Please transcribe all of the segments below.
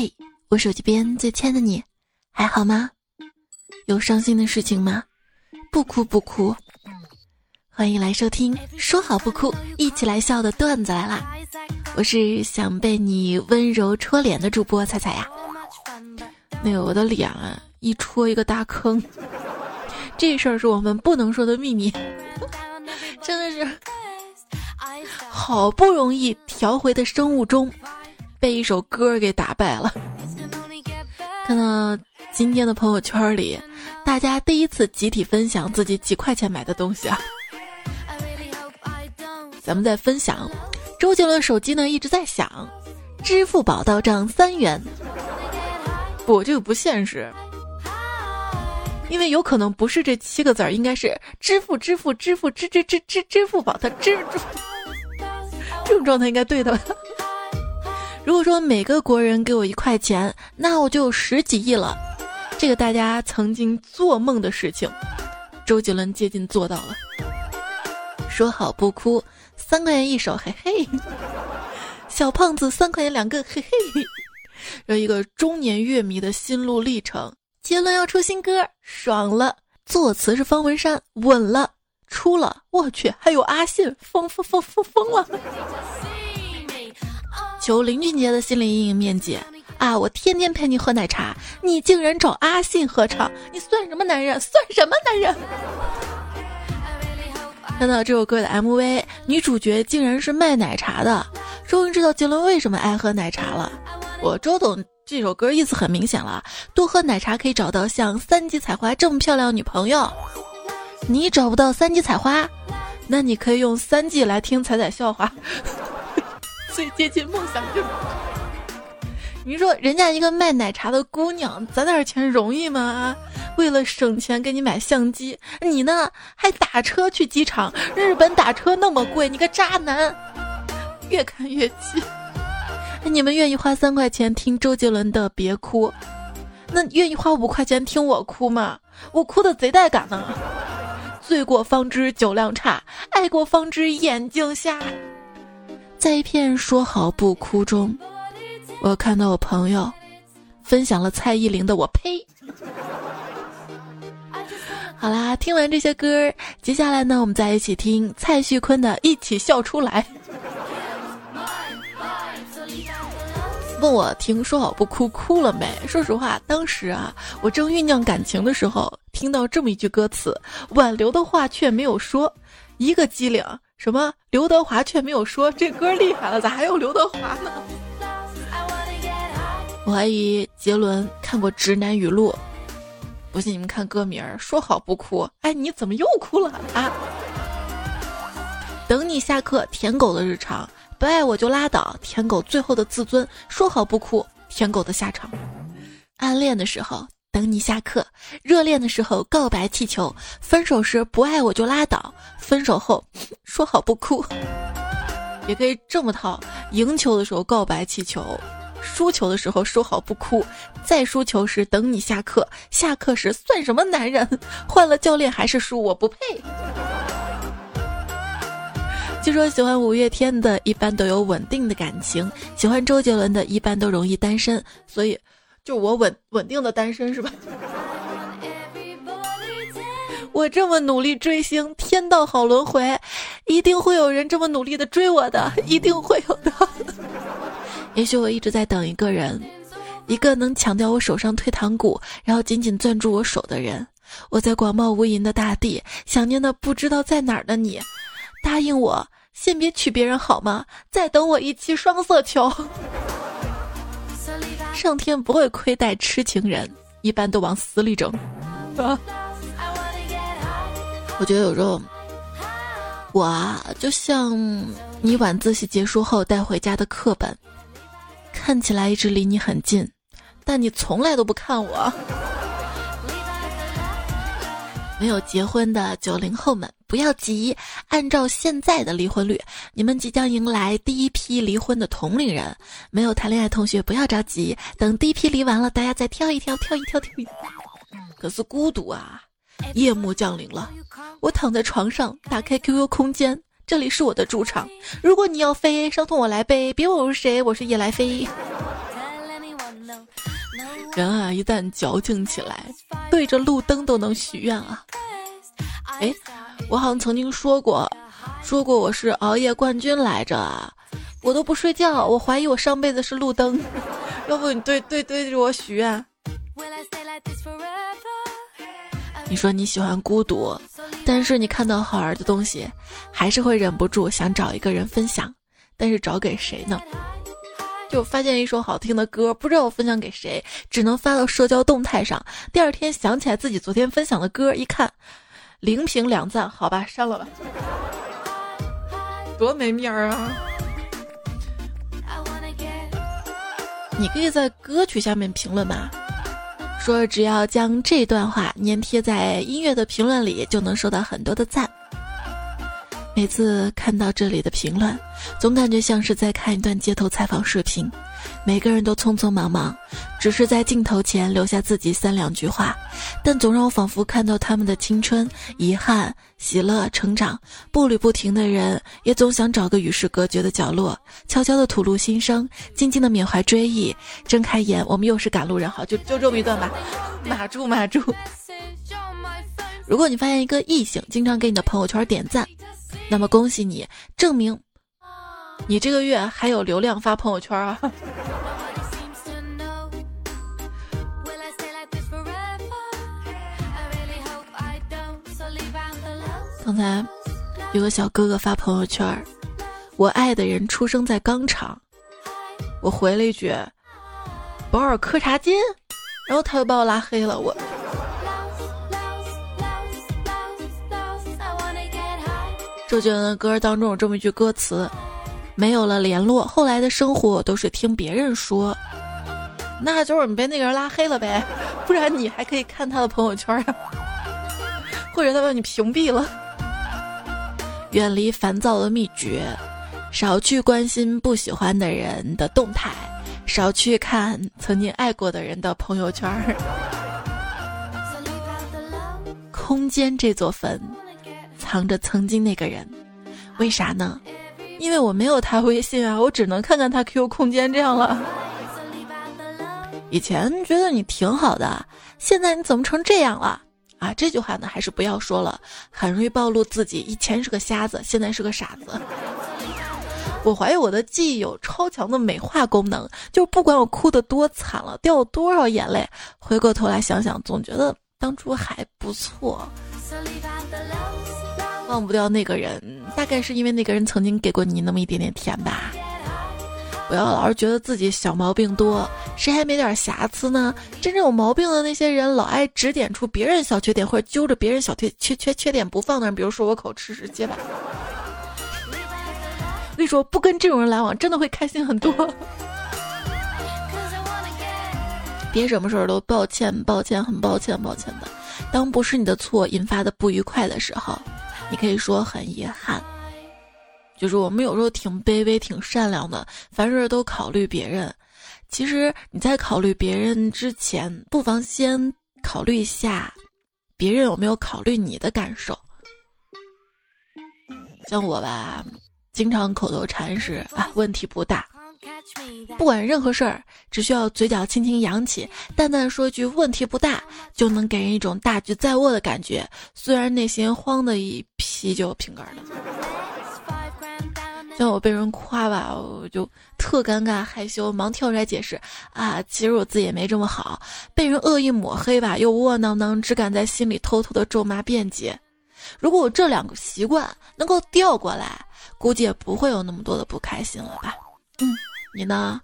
嘿，我手机边最亲爱的你，还好吗？有伤心的事情吗？不哭不哭。欢迎来收听，说好不哭，一起来笑的段子来啦！我是想被你温柔戳脸的主播彩彩呀。那个我的脸啊，一戳一个大坑，这事儿是我们不能说的秘密。真的是，好不容易调回的生物钟。被一首歌给打败了。看到今天的朋友圈里，大家第一次集体分享自己几块钱买的东西啊。咱们在分享，周杰伦手机呢一直在响，支付宝到账三元。不，这个不现实，因为有可能不是这七个字儿，应该是支付支付支付支支支支支付宝的支付，这种状态应该对的吧？如果说每个国人给我一块钱，那我就有十几亿了。这个大家曾经做梦的事情，周杰伦接近做到了。说好不哭，三块钱一首，嘿嘿。小胖子三块钱两个，嘿嘿。有一个中年乐迷的心路历程：杰伦要出新歌，爽了；作词是方文山，稳了；出了，我去，还有阿信，疯疯疯疯疯了。求林俊杰的心理阴影面积啊！我天天陪你喝奶茶，你竟然找阿信合唱，你算什么男人？算什么男人？看到这首歌的 MV，女主角竟然是卖奶茶的，终于知道杰伦为什么爱喝奶茶了。我周董这首歌意思很明显了，多喝奶茶可以找到像三级采花这么漂亮女朋友。你找不到三级采花，那你可以用三 G 来听彩彩笑话。最接近梦想就是，你说人家一个卖奶茶的姑娘攒点钱容易吗？为了省钱给你买相机，你呢还打车去机场？日本打车那么贵，你个渣男！越看越气。你们愿意花三块钱听周杰伦的《别哭》，那愿意花五块钱听我哭吗？我哭的贼带感呢。醉过方知酒量差，爱过方知眼睛瞎。在一片说好不哭中，我看到我朋友分享了蔡依林的《我呸》。好啦，听完这些歌，接下来呢，我们再一起听蔡徐坤的《一起笑出来》。问我听说好不哭哭了没？说实话，当时啊，我正酝酿感情的时候，听到这么一句歌词，挽留的话却没有说，一个机灵。什么？刘德华却没有说这歌厉害了，咋还有刘德华呢？我怀疑杰伦看过《直男语录》，不信你们看歌名儿，说好不哭。哎，你怎么又哭了啊？等你下课，舔狗的日常，不爱我就拉倒，舔狗最后的自尊，说好不哭，舔狗的下场，暗恋的时候。等你下课，热恋的时候告白气球，分手时不爱我就拉倒，分手后说好不哭，也可以这么套：赢球的时候告白气球，输球的时候说好不哭，再输球时等你下课，下课时算什么男人？换了教练还是输，我不配。据说喜欢五月天的一般都有稳定的感情，喜欢周杰伦的一般都容易单身，所以。就我稳稳定的单身是吧？我这么努力追星，天道好轮回，一定会有人这么努力的追我的，一定会有的。也许我一直在等一个人，一个能抢掉我手上退堂鼓，然后紧紧攥住我手的人。我在广袤无垠的大地，想念的不知道在哪儿的你，答应我，先别娶别人好吗？再等我一期双色球。上天不会亏待痴情人，一般都往死里整。我觉得有时候，我啊，就像你晚自习结束后带回家的课本，看起来一直离你很近，但你从来都不看我。没有结婚的九零后们不要急，按照现在的离婚率，你们即将迎来第一批离婚的同龄人。没有谈恋爱同学不要着急，等第一批离完了，大家再挑一挑，挑一挑，挑一。可是孤独啊！夜幕降临了，我躺在床上，打开 QQ 空间，这里是我的主场。如果你要飞，伤痛我来背，别问我是谁，我是夜来飞。人啊，一旦矫情起来，对着路灯都能许愿啊！哎，我好像曾经说过，说过我是熬夜冠军来着，我都不睡觉，我怀疑我上辈子是路灯。要不你对对对着我许愿？你说你喜欢孤独，但是你看到好玩的东西，还是会忍不住想找一个人分享，但是找给谁呢？就发现一首好听的歌，不知道分享给谁，只能发到社交动态上。第二天想起来自己昨天分享的歌，一看，零评两赞，好吧，删了吧。多没面儿啊！你可以在歌曲下面评论嘛，说只要将这段话粘贴在音乐的评论里，就能收到很多的赞。每次看到这里的评论，总感觉像是在看一段街头采访视频。每个人都匆匆忙忙，只是在镜头前留下自己三两句话，但总让我仿佛看到他们的青春、遗憾、喜乐、成长。步履不停的人，也总想找个与世隔绝的角落，悄悄的吐露心声，静静的缅怀追忆。睁开眼，我们又是赶路人。好，就就这么一段吧。码住，码住。如果你发现一个异性经常给你的朋友圈点赞。那么恭喜你，证明你这个月还有流量发朋友圈啊！刚才有个小哥哥发朋友圈，我爱的人出生在钢厂，我回了一句保尔柯察金，然后他又把我拉黑了，我。周杰伦的歌当中有这么一句歌词：“没有了联络，后来的生活都是听别人说。”那就是你被那个人拉黑了呗，不然你还可以看他的朋友圈啊，或者他把你屏蔽了。远离烦躁的秘诀：少去关心不喜欢的人的动态，少去看曾经爱过的人的朋友圈。空间这座坟。藏着曾经那个人，为啥呢？因为我没有他微信啊，我只能看看他 QQ 空间这样了。以前觉得你挺好的，现在你怎么成这样了？啊，这句话呢还是不要说了，很容易暴露自己。以前是个瞎子，现在是个傻子。我怀疑我的记忆有超强的美化功能，就不管我哭得多惨了，掉多少眼泪，回过头来想想，总觉得当初还不错。忘不掉那个人，大概是因为那个人曾经给过你那么一点点甜吧。不要老是觉得自己小毛病多，谁还没点瑕疵呢？真正有毛病的那些人，老爱指点出别人小缺点，或者揪着别人小缺缺缺缺点不放的人，比如说我口吃是结巴。我跟你说，不跟这种人来往，真的会开心很多。别什么事儿都抱歉，抱歉，很抱歉，抱歉的。当不是你的错引发的不愉快的时候。你可以说很遗憾，就是我们有时候挺卑微、挺善良的，凡事都考虑别人。其实你在考虑别人之前，不妨先考虑一下，别人有没有考虑你的感受。像我吧，经常口头禅是啊，问题不大。不管任何事儿，只需要嘴角轻轻扬起，淡淡说句“问题不大”，就能给人一种大局在握的感觉。虽然内心慌的一批就瓶盖了。像我被人夸吧，我就特尴尬害羞，忙跳出来解释啊，其实我自己也没这么好。被人恶意抹黑吧，又窝囊囊，只敢在心里偷偷的咒骂辩解。如果我这两个习惯能够调过来，估计也不会有那么多的不开心了吧。嗯，你呢？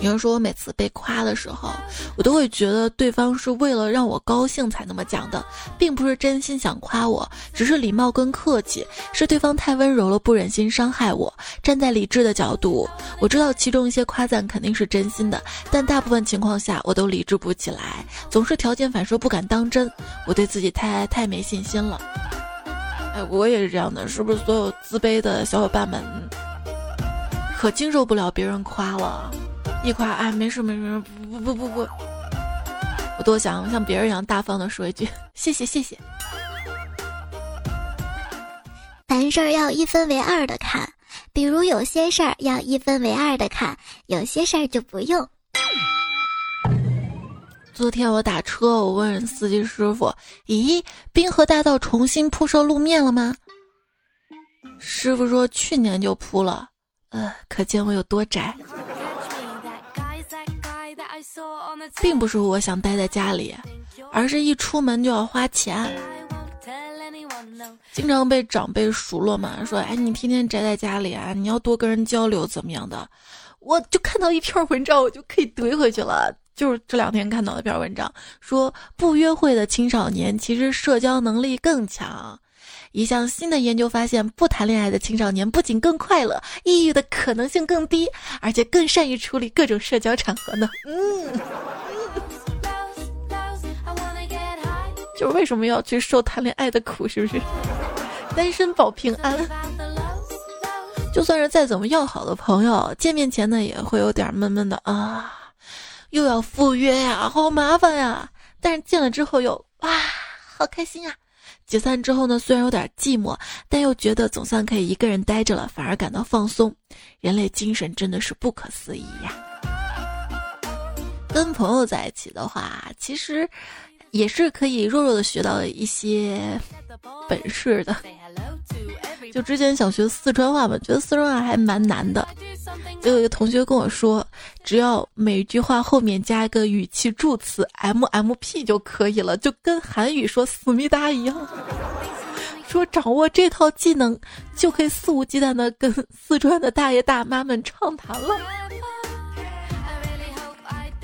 有人说我每次被夸的时候，我都会觉得对方是为了让我高兴才那么讲的，并不是真心想夸我，只是礼貌跟客气，是对方太温柔了，不忍心伤害我。站在理智的角度，我知道其中一些夸赞肯定是真心的，但大部分情况下我都理智不起来，总是条件反射，不敢当真。我对自己太太没信心了。哎，我也是这样的，是不是所有自卑的小伙伴们？可经受不了别人夸了，一夸哎，没事没事，不不不不不，我多想像别人一样大方的说一句谢谢谢谢。凡事要一分为二的看，比如有些事儿要一分为二的看，有些事儿就不用。昨天我打车，我问司机师傅：“咦，滨河大道重新铺设路面了吗？”师傅说：“去年就铺了。”呃，可见我有多宅。并不是我想待在家里，而是一出门就要花钱。经常被长辈数落嘛，说：“哎，你天天宅在家里啊，你要多跟人交流，怎么样的？”我就看到一篇文章，我就可以怼回去了。就是这两天看到一篇文章，说不约会的青少年其实社交能力更强。一项新的研究发现，不谈恋爱的青少年不仅更快乐，抑郁的可能性更低，而且更善于处理各种社交场合呢。嗯，就是为什么要去受谈恋爱的苦，是不是？单身保平安。就算是再怎么要好的朋友，见面前呢也会有点闷闷的啊，又要赴约呀，好麻烦呀。但是见了之后又哇，好开心啊。解散之后呢，虽然有点寂寞，但又觉得总算可以一个人待着了，反而感到放松。人类精神真的是不可思议呀！跟朋友在一起的话，其实也是可以弱弱的学到一些本事的。就之前想学四川话嘛，觉得四川话还蛮难的。就有一个同学跟我说，只要每句话后面加一个语气助词 M M P 就可以了，就跟韩语说思密达一样。说掌握这套技能，就可以肆无忌惮的跟四川的大爷大妈们畅谈了。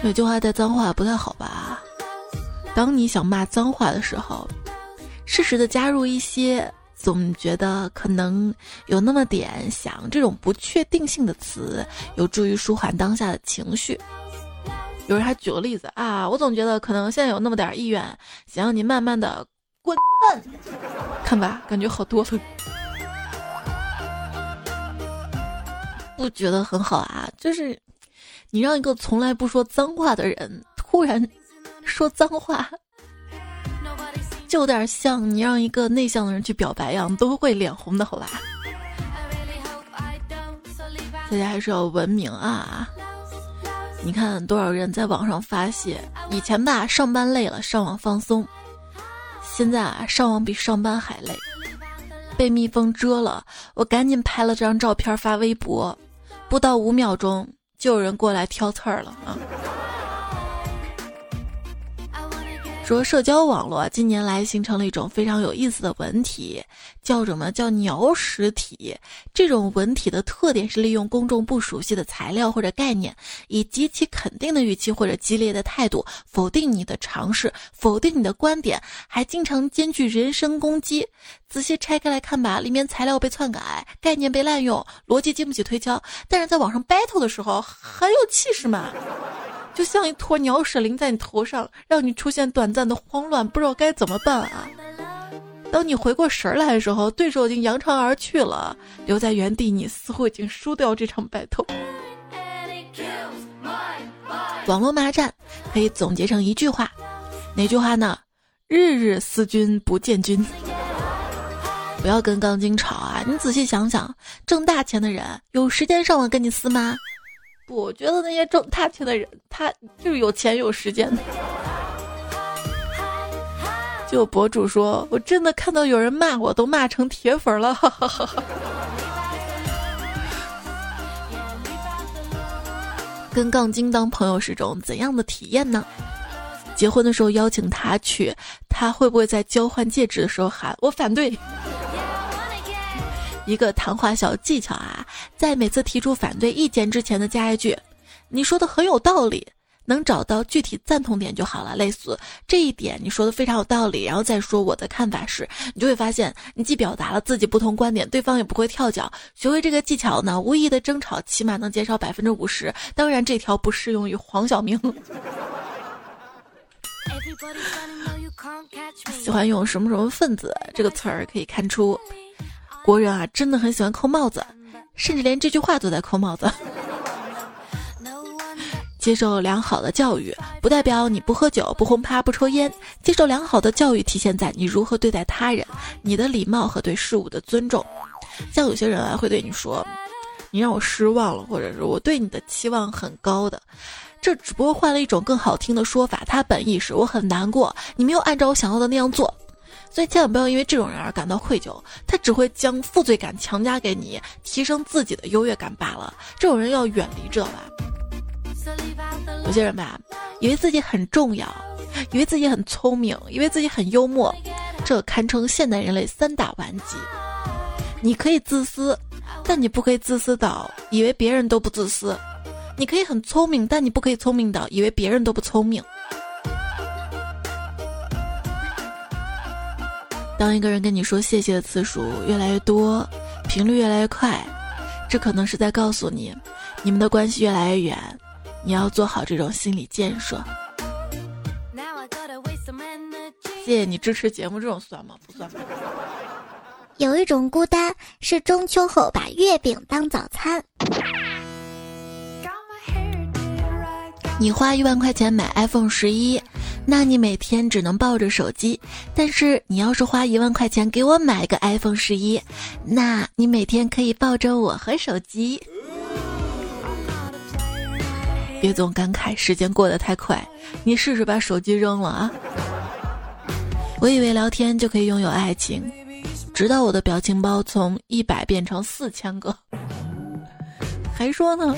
每句话带脏话不太好吧？当你想骂脏话的时候，适时的加入一些。总觉得可能有那么点想这种不确定性的词，有助于舒缓当下的情绪。有人还举个例子啊，我总觉得可能现在有那么点意愿，想让你慢慢的滚蛋，看吧，感觉好多了。不觉得很好啊？就是你让一个从来不说脏话的人突然说脏话。就有点像你让一个内向的人去表白一样，都会脸红的，好吧？大家还是要文明啊！你看多少人在网上发泄，以前吧上班累了上网放松，现在啊上网比上班还累，被蜜蜂蛰了，我赶紧拍了张照片发微博，不到五秒钟就有人过来挑刺儿了啊！说社交网络近年来形成了一种非常有意思的文体，叫什么叫鸟屎体？这种文体的特点是利用公众不熟悉的材料或者概念，以极其肯定的语气或者激烈的态度否定你的尝试，否定你的观点，还经常兼具人身攻击。仔细拆开来看吧，里面材料被篡改，概念被滥用，逻辑经不起推敲，但是在网上 battle 的时候很有气势嘛。就像一坨鸟屎淋在你头上，让你出现短暂的慌乱，不知道该怎么办啊！当你回过神来的时候，对手已经扬长而去了，留在原地，你似乎已经输掉这场 battle。网络骂战可以总结成一句话，哪句话呢？日日思君不见君。不要跟钢筋吵啊！你仔细想想，挣大钱的人有时间上网跟你撕吗？不，我觉得那些挣大钱的人，他就是有钱有时间的。就有博主说，我真的看到有人骂我，都骂成铁粉了。哈哈哈跟杠精当朋友是种怎样的体验呢？结婚的时候邀请他去，他会不会在交换戒指的时候喊我反对？一个谈话小技巧啊，在每次提出反对意见之前呢，加一句：“你说的很有道理，能找到具体赞同点就好了。”类似这一点你说的非常有道理，然后再说我的看法是，你就会发现你既表达了自己不同观点，对方也不会跳脚。学会这个技巧呢，无意的争吵起码能减少百分之五十。当然，这条不适用于黄晓明。喜欢用什么什么分子这个词儿可以看出。国人啊，真的很喜欢扣帽子，甚至连这句话都在扣帽子。接受良好的教育，不代表你不喝酒、不轰趴、不抽烟。接受良好的教育，体现在你如何对待他人，你的礼貌和对事物的尊重。像有些人啊，会对你说：“你让我失望了”，或者是我对你的期望很高的。这只不过换了一种更好听的说法，他本意是我很难过，你没有按照我想要的那样做。所以千万不要因为这种人而感到愧疚，他只会将负罪感强加给你，提升自己的优越感罢了。这种人要远离，知道吧？有些人吧，以为自己很重要，以为自己很聪明，以为自己很幽默，这堪称现代人类三大顽疾。你可以自私，但你不可以自私到以为别人都不自私；你可以很聪明，但你不可以聪明到以为别人都不聪明。当一个人跟你说谢谢的次数越来越多，频率越来越快，这可能是在告诉你，你们的关系越来越远，你要做好这种心理建设。谢谢你支持节目，这种算吗？不算。有一种孤单是中秋后把月饼当早餐。你花一万块钱买 iPhone 十一。那你每天只能抱着手机，但是你要是花一万块钱给我买个 iPhone 十一，那你每天可以抱着我和手机。别总感慨时间过得太快，你试试把手机扔了啊！我以为聊天就可以拥有爱情，直到我的表情包从一百变成四千个，还说呢。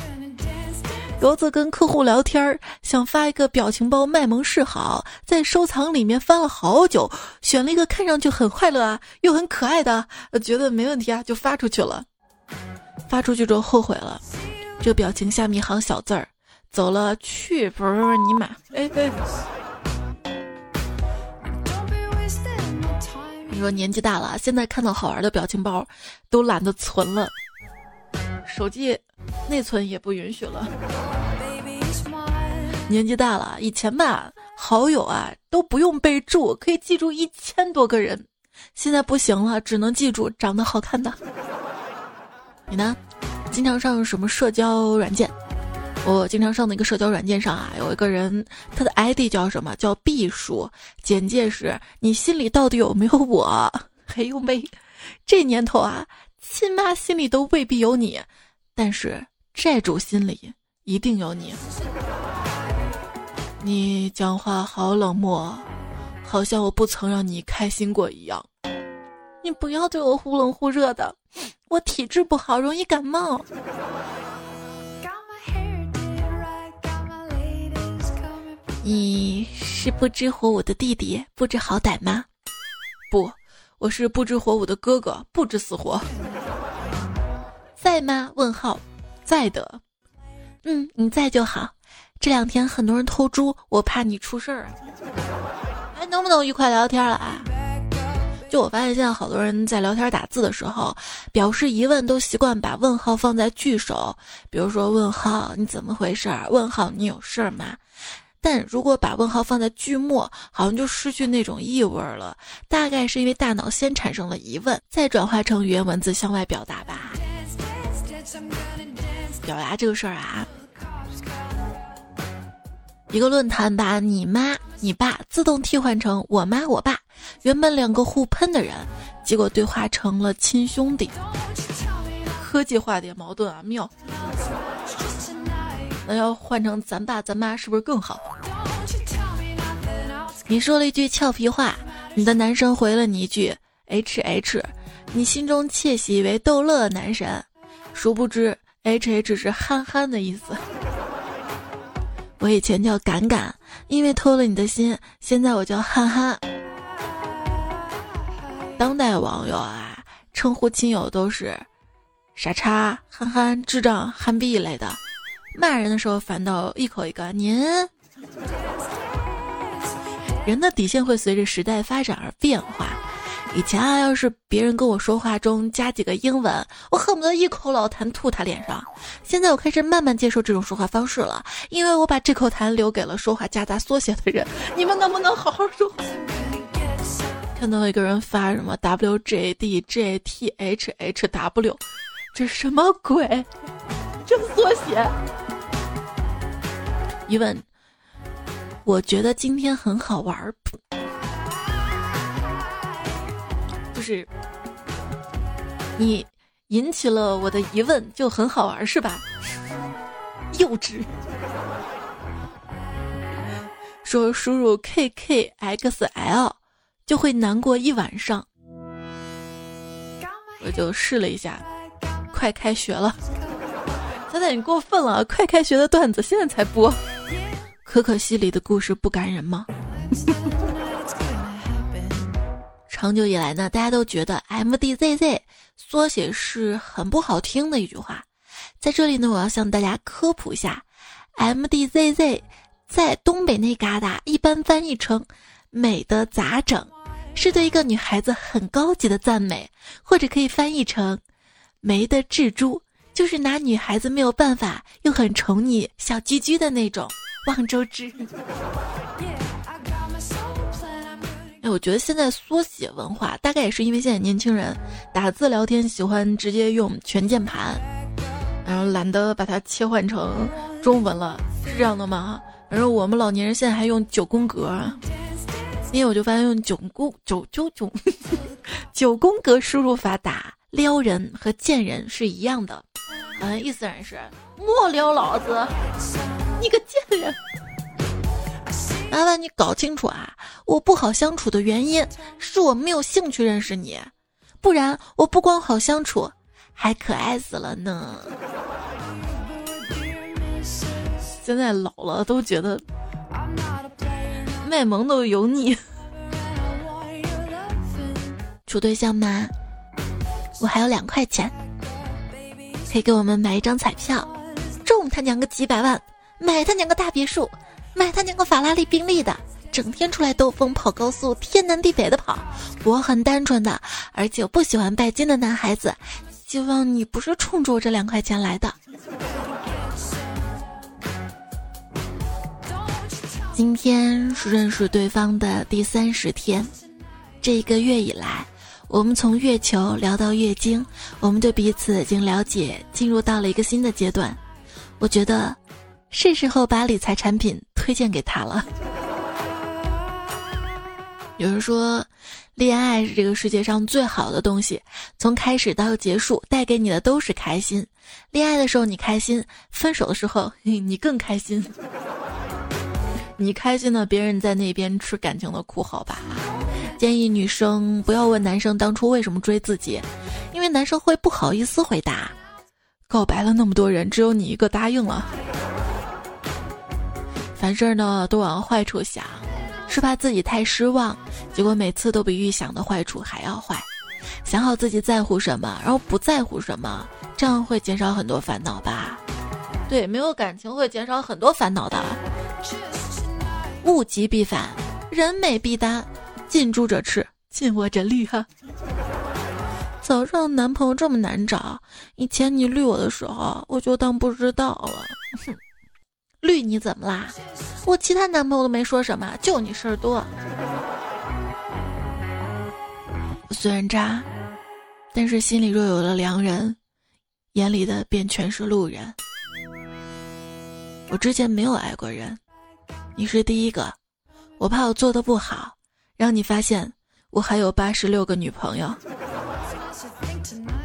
有次跟客户聊天儿，想发一个表情包卖萌示好，在收藏里面翻了好久，选了一个看上去很快乐啊又很可爱的，觉得没问题啊，就发出去了。发出去之后后悔了，这表情下面一行小字儿：走了去不是不是你妈！哎哎。你说年纪大了，现在看到好玩的表情包，都懒得存了，手机。内存也不允许了。年纪大了，以前吧，好友啊都不用备注，可以记住一千多个人。现在不行了，只能记住长得好看的。你呢？经常上什么社交软件？我经常上的一个社交软件上啊，有一个人，他的 ID 叫什么？叫毕叔。简介是：你心里到底有没有我？还有没？这年头啊，亲妈心里都未必有你。但是债主心里一定有你。你讲话好冷漠，好像我不曾让你开心过一样。你不要对我忽冷忽热的，我体质不好，容易感冒。你是不知火舞的弟弟，不知好歹吗？不，我是不知火舞的哥哥，不知死活。在吗？问号，在的。嗯，你在就好。这两天很多人偷猪，我怕你出事儿。还能不能愉快聊天了啊？就我发现现在好多人在聊天打字的时候，表示疑问都习惯把问号放在句首，比如说问号你怎么回事儿？问号你有事儿吗？但如果把问号放在句末，好像就失去那种意味了。大概是因为大脑先产生了疑问，再转化成语言文字向外表达吧。表达这个事儿啊，一个论坛把你妈、你爸自动替换成我妈、我爸，原本两个互喷的人，结果对话成了亲兄弟。科技化点矛盾啊，妙！那要换成咱爸咱妈是不是更好？你说了一句俏皮话，你的男神回了你一句 H H，你心中窃喜为逗乐男神，殊不知。H H 是憨憨的意思。我以前叫敢敢，因为偷了你的心。现在我叫憨憨。当代网友啊，称呼亲友都是傻叉、憨憨、智障、憨逼一类的。骂人的时候反倒一口一个您。人的底线会随着时代发展而变化。以前啊，要是别人跟我说话中加几个英文，我恨不得一口老痰吐他脸上。现在我开始慢慢接受这种说话方式了，因为我把这口痰留给了说话夹杂缩写的人。你们能不能好好说话？看到一个人发什么 W J D J T H H W，这什么鬼？这缩写？一问，我觉得今天很好玩。是，你引起了我的疑问，就很好玩，是吧？幼稚。说输入 kkxl 就会难过一晚上。我就试了一下，快开学了，彩彩你过分了，快开学的段子现在才播，可可西里的故事不感人吗？长久以来呢，大家都觉得 MDZZ 缩写是很不好听的一句话，在这里呢，我要向大家科普一下，MDZZ 在东北那旮瘩一般翻译成“美的咋整”。是对一个女孩子很高级的赞美，或者可以翻译成“没的蜘蛛”，就是拿女孩子没有办法又很宠你小居居的那种。望周知。我觉得现在缩写文化大概也是因为现在年轻人打字聊天喜欢直接用全键盘，然后懒得把它切换成中文了，是这样的吗？反正我们老年人现在还用九宫格。因为我就发现用九宫九九九 九宫格输入法打撩人和贱人是一样的，嗯，意思然是莫撩老子，你个贱人！麻烦你搞清楚啊，我不好相处的原因是我没有兴趣认识你，不然我不光好相处，还可爱死了呢。现在老了都觉得。卖萌都油腻，处对象吗？我还有两块钱，可以给我们买一张彩票，中他娘个几百万，买他娘个大别墅，买他娘个法拉利宾利的，整天出来兜风跑高速，天南地北的跑。我很单纯的，而且我不喜欢拜金的男孩子，希望你不是冲着我这两块钱来的。今天是认识对方的第三十天，这一个月以来，我们从月球聊到月经，我们对彼此已经了解，进入到了一个新的阶段。我觉得是时候把理财产品推荐给他了。有人说，恋爱是这个世界上最好的东西，从开始到结束，带给你的都是开心。恋爱的时候你开心，分手的时候你更开心。你开心了，别人在那边吃感情的苦，好吧？建议女生不要问男生当初为什么追自己，因为男生会不好意思回答。告白了那么多人，只有你一个答应了。凡事呢都往坏处想，是怕自己太失望，结果每次都比预想的坏处还要坏。想好自己在乎什么，然后不在乎什么，这样会减少很多烦恼吧？对，没有感情会减少很多烦恼的。物极必反，人美必单，近朱者赤，近我者绿哈。早上男朋友这么难找，以前你绿我的时候，我就当不知道了。绿你怎么啦？我其他男朋友都没说什么，就你事儿多。虽然渣，但是心里若有了良人，眼里的便全是路人。我之前没有爱过人。你是第一个，我怕我做的不好，让你发现我还有八十六个女朋友。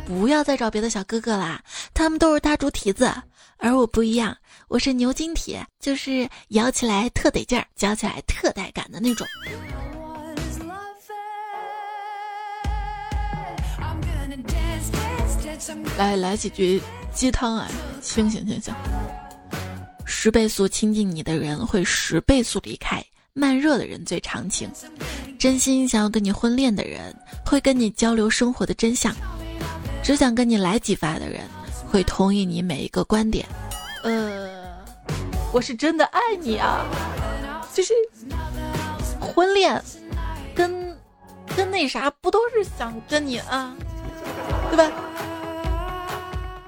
不要再找别的小哥哥啦，他们都是大猪蹄子，而我不一样，我是牛筋铁，就是摇起来特得劲儿，嚼起来特带感的那种。来来几句鸡汤啊，清醒清醒。十倍速亲近你的人会十倍速离开，慢热的人最长情。真心想要跟你婚恋的人会跟你交流生活的真相，只想跟你来几发的人会同意你每一个观点。呃，我是真的爱你啊，就是婚恋跟跟那啥不都是想跟你啊，对吧？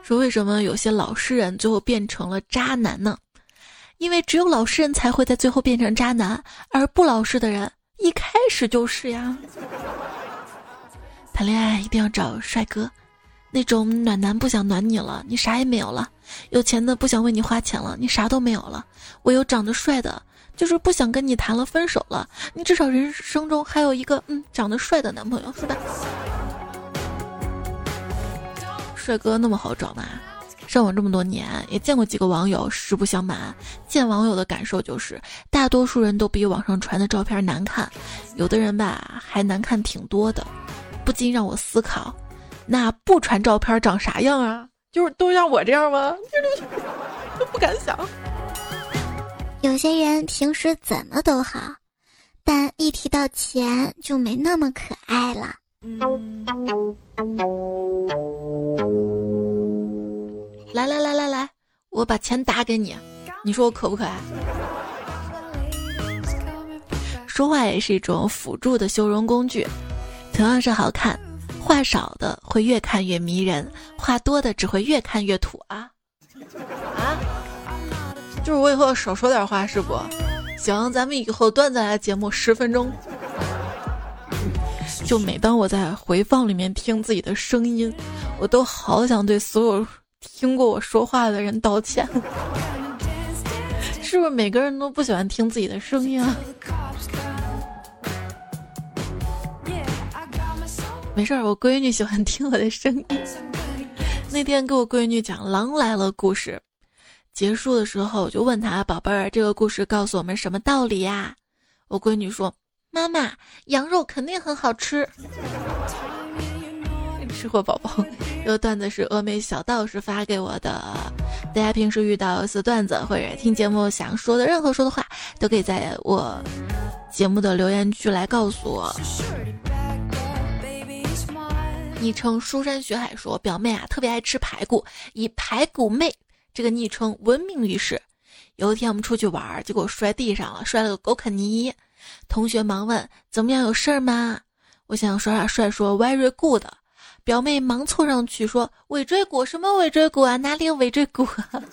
说为什么有些老实人最后变成了渣男呢？因为只有老实人才会在最后变成渣男，而不老实的人一开始就是呀。谈恋爱一定要找帅哥，那种暖男不想暖你了，你啥也没有了；有钱的不想为你花钱了，你啥都没有了。我有长得帅的，就是不想跟你谈了分手了，你至少人生中还有一个嗯长得帅的男朋友，是吧？帅哥那么好找吗？上网这么多年，也见过几个网友。实不相瞒，见网友的感受就是，大多数人都比网上传的照片难看，有的人吧还难看挺多的，不禁让我思考，那不传照片长啥样啊？就是都像我这样吗？都不敢想。有些人平时怎么都好，但一提到钱就没那么可爱了。来来来来来，我把钱打给你，你说我可不可爱？说话也是一种辅助的修容工具，同样是好看，话少的会越看越迷人，话多的只会越看越土啊！啊，就是我以后少说点话是不？行，咱们以后段子来节目十分钟。就每当我在回放里面听自己的声音，我都好想对所有。听过我说话的人道歉，是不是每个人都不喜欢听自己的声音啊？没事儿，我闺女喜欢听我的声音。那天给我闺女讲《狼来了》故事，结束的时候我就问她：“宝贝儿，这个故事告诉我们什么道理呀？”我闺女说：“妈妈，羊肉肯定很好吃。”吃货宝宝，这个段子是峨眉小道士发给我的。大家平时遇到死段子或者听节目想说的任何说的话，都可以在我节目的留言区来告诉我。昵称书山学海说，表妹啊特别爱吃排骨，以排骨妹这个昵称闻名于世。有一天我们出去玩，结果摔地上了，摔了个狗啃泥。同学忙问怎么样，有事儿吗？我想耍耍帅说 very good。表妹忙凑上去说：“尾椎骨什么尾椎骨啊？哪里有尾椎骨？”啊？”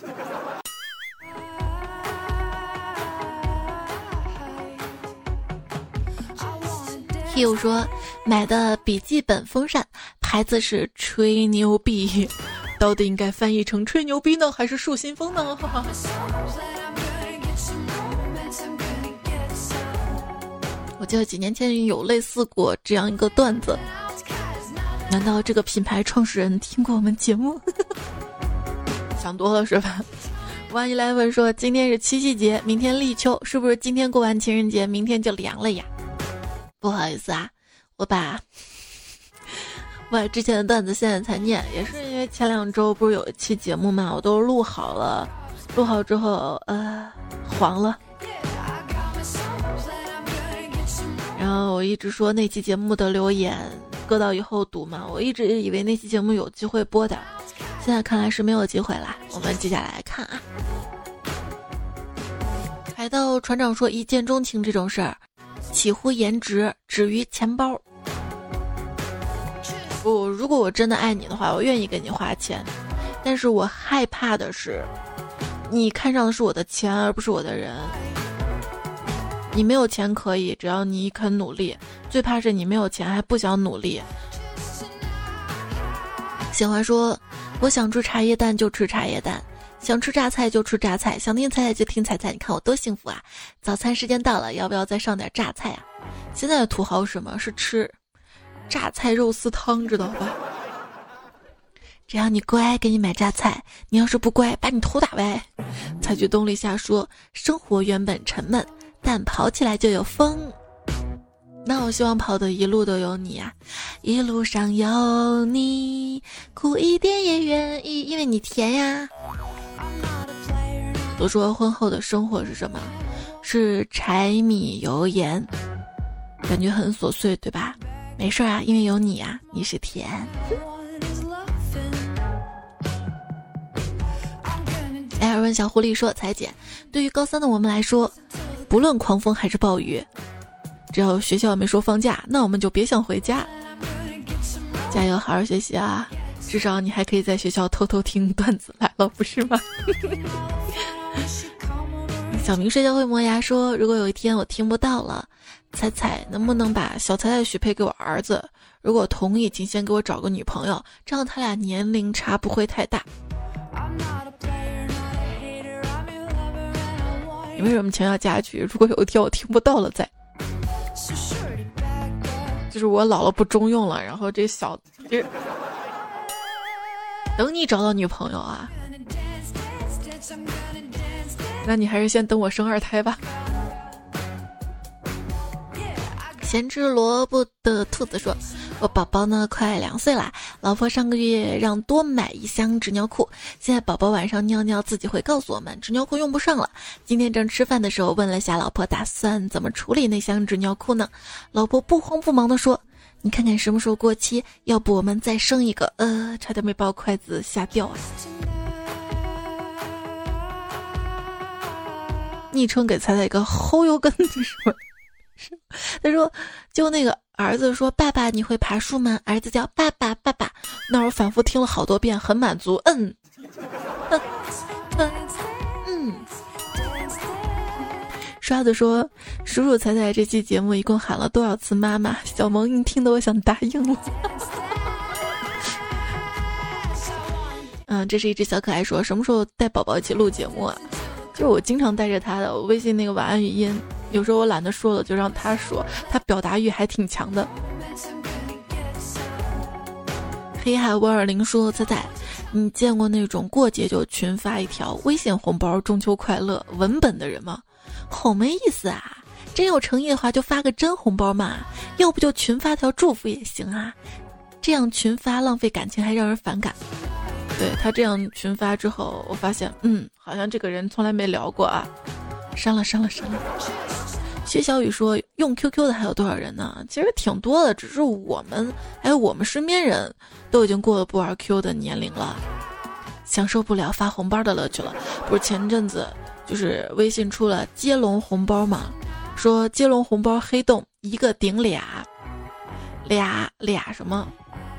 又说买的笔记本风扇牌子是吹牛逼，到底应该翻译成吹牛逼呢，还是树新风呢？我记得几年前有类似过这样一个段子。难道这个品牌创始人听过我们节目？想多了是吧万一来问说今天是七夕节，明天立秋，是不是今天过完情人节，明天就凉了呀？不好意思啊，我把我 把之前的段子现在才念，也是因为前两周不是有一期节目嘛，我都录好了，录好之后呃黄了，然后我一直说那期节目的留言。搁到以后读嘛，我一直以为那期节目有机会播的，现在看来是没有机会了。我们接下来看啊，海盗船长说一见钟情这种事儿，起乎颜值，止于钱包。不，如果我真的爱你的话，我愿意给你花钱，但是我害怕的是，你看上的是我的钱，而不是我的人。你没有钱可以，只要你肯努力。最怕是你没有钱还不想努力。喜欢说，我想吃茶叶蛋就吃茶叶蛋，想吃榨菜就吃榨菜，想听彩彩就听彩彩。你看我多幸福啊！早餐时间到了，要不要再上点榨菜啊？现在的土豪什么是吃榨菜肉丝汤，知道吧？只要你乖，给你买榨菜；你要是不乖，把你头打歪。采菊东篱下说，生活原本沉闷。但跑起来就有风，那我希望跑的一路都有你啊，一路上有你，苦一点也愿意，因为你甜呀。都说婚后的生活是什么？是柴米油盐，感觉很琐碎，对吧？没事啊，因为有你啊，你是甜。艾尔问小狐狸说：“裁剪，对于高三的我们来说。”不论狂风还是暴雨，只要学校没说放假，那我们就别想回家。加油，好好学习啊！至少你还可以在学校偷偷听段子来了，不是吗？小明睡觉会磨牙说：“如果有一天我听不到了，彩彩能不能把小彩彩许配给我儿子？如果同意，请先给我找个女朋友，这样他俩年龄差不会太大。”你为什么强调家具？如果有一天我听不到了，再就是我老了不中用了，然后这小，等你找到女朋友啊，那你还是先等我生二胎吧。咸吃萝卜的兔子说：“我宝宝呢，快两岁啦。老婆上个月让多买一箱纸尿裤，现在宝宝晚上尿尿自己会告诉我们，纸尿裤用不上了。今天正吃饭的时候，问了下老婆，打算怎么处理那箱纸尿裤呢？老婆不慌不忙的说：‘你看看什么时候过期，要不我们再生一个。’呃，差点没把我筷子吓掉啊！昵称给彩彩一个后油根子是？”他说：“就那个儿子说，爸爸你会爬树吗？儿子叫爸爸爸爸。那我反复听了好多遍，很满足。嗯，嗯。刷子说，叔叔彩彩这期节目一共喊了多少次妈妈？小萌，你听得我想答应了。嗯，这是一只小可爱说，什么时候带宝宝一起录节目啊？就是我经常带着他的微信那个晚安语音。”有时候我懒得说了，就让他说，他表达欲还挺强的。黑海五二零说：“彩彩，你见过那种过节就群发一条微信红包‘中秋快乐’文本的人吗？好没意思啊！真有诚意的话，就发个真红包嘛。要不就群发条祝福也行啊。这样群发浪费感情，还让人反感。对他这样群发之后，我发现，嗯，好像这个人从来没聊过啊。删了，删了，删了。”薛小雨说：“用 QQ 的还有多少人呢？其实挺多的，只是我们还有我们身边人都已经过了不玩 QQ 的年龄了，享受不了发红包的乐趣了。不是前阵子就是微信出了接龙红包嘛？说接龙红包黑洞一个顶俩，俩俩什么？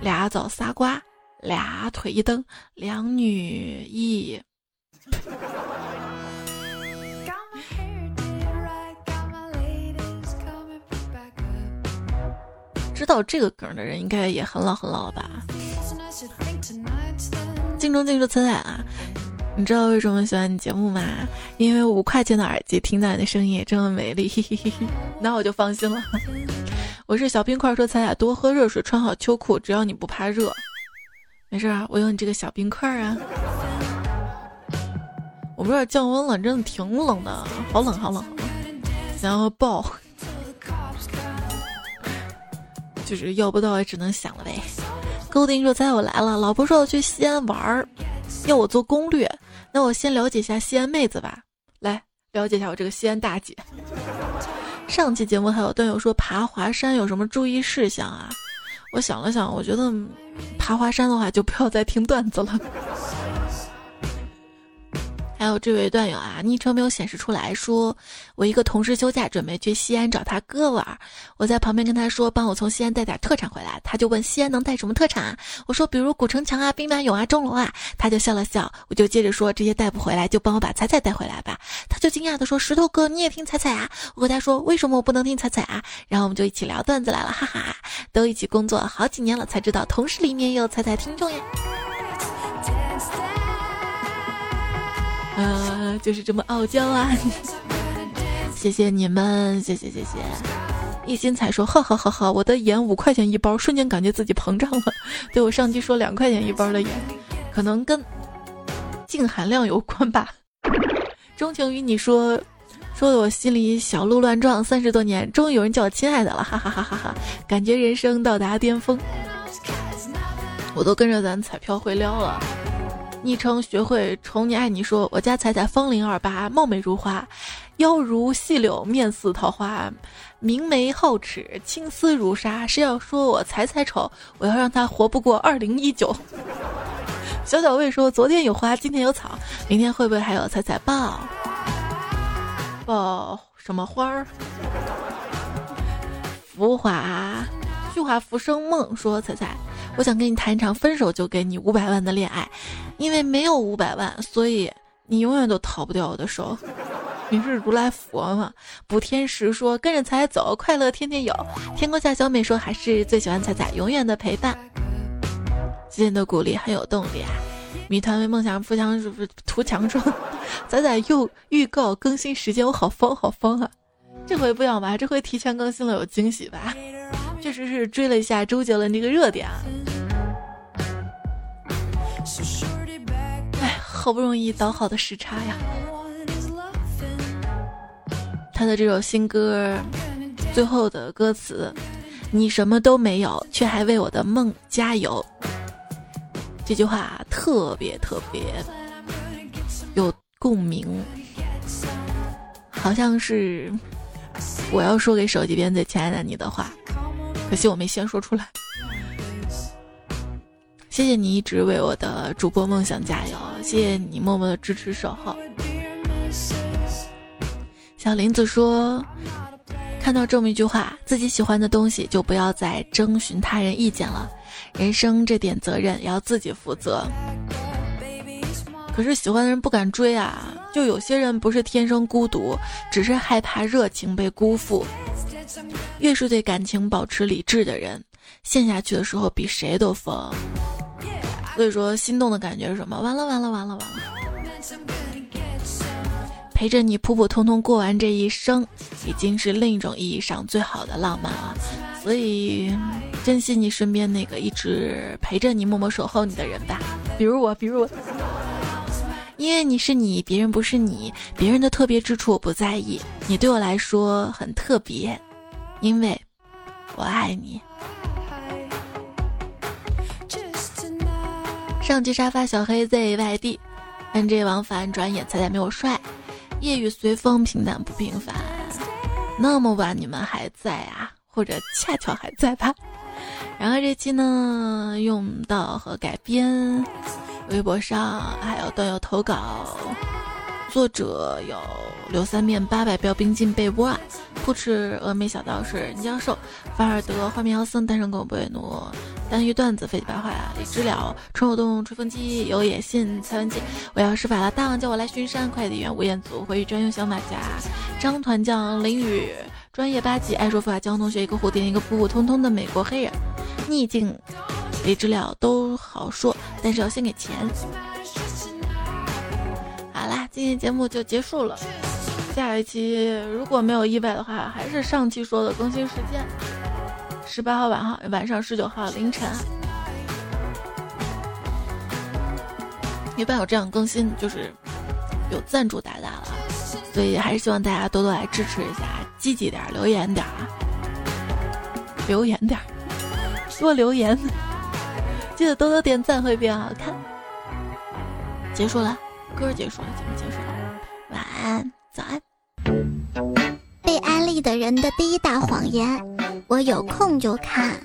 俩枣仨瓜，俩腿一蹬，两女一。”知道这个梗的人应该也很老很老了吧？镜中镜中彩彩啊，你知道为什么喜欢你节目吗？因为五块钱的耳机听到你的声音也这么美丽，那我就放心了。我是小冰块，说彩彩多喝热水，穿好秋裤，只要你不怕热，没事啊，我有你这个小冰块啊。我们这儿降温了，真的挺冷的，好冷好冷，想要抱。就是要不到也只能想了呗。勾丁说：“猜我来了。”老婆说：“我去西安玩儿，要我做攻略。那我先了解一下西安妹子吧。来了解一下我这个西安大姐。”上期节目还有段友说爬华山有什么注意事项啊？我想了想，我觉得爬华山的话就不要再听段子了。还有这位段友啊，昵称没有显示出来，说我一个同事休假准备去西安找他哥玩儿，我在旁边跟他说，帮我从西安带点特产回来。他就问西安能带什么特产啊？我说比如古城墙啊、兵马俑啊、钟楼啊。他就笑了笑，我就接着说这些带不回来，就帮我把彩彩带回来吧。他就惊讶的说，石头哥你也听彩彩啊？我和他说为什么我不能听彩彩啊？然后我们就一起聊段子来了，哈哈，都一起工作好几年了，才知道同事里面也有彩彩听众呀。啊，就是这么傲娇啊！谢谢你们，谢谢谢谢。一心彩说：哈哈哈哈，我的盐五块钱一包，瞬间感觉自己膨胀了。对我上期说两块钱一包的盐，可能跟净含量有关吧。钟情于你说，说的我心里小鹿乱撞。三十多年，终于有人叫我亲爱的了，哈哈哈哈哈！感觉人生到达巅峰，我都跟着咱彩票会撩了。昵称学会宠你爱你说，我家彩彩芳龄二八，貌美如花，腰如细柳，面似桃花，明眉皓齿，青丝如纱。谁要说我彩彩丑，我要让他活不过二零一九。小小魏说，昨天有花，今天有草，明天会不会还有彩彩抱？抱什么花儿？浮华，虚华浮生梦说彩彩。我想跟你谈一场分手就给你五百万的恋爱，因为没有五百万，所以你永远都逃不掉我的手。你是如来佛吗？补天石说跟着彩彩走，快乐天天有。天空下小美说还是最喜欢彩彩，永远的陪伴。今天的鼓励很有动力啊！谜团为梦想，富强是不是图强说仔仔又预告更新时间，我好疯好疯啊！这回不要吧，这回提前更新了有惊喜吧？确实是追了一下周杰伦这个热点啊。哎，好不容易倒好的时差呀。他的这首新歌最后的歌词：“你什么都没有，却还为我的梦加油。”这句话特别特别有共鸣，好像是我要说给手机边最亲爱的你的话，可惜我没先说出来。谢谢你一直为我的主播梦想加油，谢谢你默默的支持守候。小林子说：“看到这么一句话，自己喜欢的东西就不要再征询他人意见了，人生这点责任要自己负责。”可是喜欢的人不敢追啊，就有些人不是天生孤独，只是害怕热情被辜负。越是对感情保持理智的人，陷下去的时候比谁都疯。所以说，心动的感觉是什么？完了完了完了完了！陪着你普普通通过完这一生，已经是另一种意义上最好的浪漫了。所以，珍惜你身边那个一直陪着你、默默守候你的人吧。比如我，比如我，因为你是你，别人不是你，别人的特别之处我不在意，你对我来说很特别，因为我爱你。上期沙发小黑 Z 外地，NJ 王凡转眼彩彩没有帅，夜雨随风平淡不平凡。那么晚你们还在啊？或者恰巧还在吧？然后这期呢，用到和改编，微博上还有段友投稿，作者有刘三面八百标兵进被窝。不吃峨眉小道士人教授，法尔德画面妖僧单身狗不为奴，单于段子废白话李知了春有动吹风机有野信蔡文姬，我要施法了，大王叫我来巡山，快递员吴彦祖回忆专用小马甲，张团将林雨专业八级爱说法江同学一个蝴蝶一个普普通通的美国黑人，逆境李知了都好说，但是要先给钱。今天节目就结束了。下一期如果没有意外的话，还是上期说的更新时间，十八号晚上晚上十九号凌晨。一般有这样更新，就是有赞助大大了，所以还是希望大家多多来支持一下，积极点，留言点啊，留言点，多留言，记得多多点赞会变好看。结束了，歌结束了，怎么结束了，晚安。早安。被安利的人的第一大谎言，我有空就看。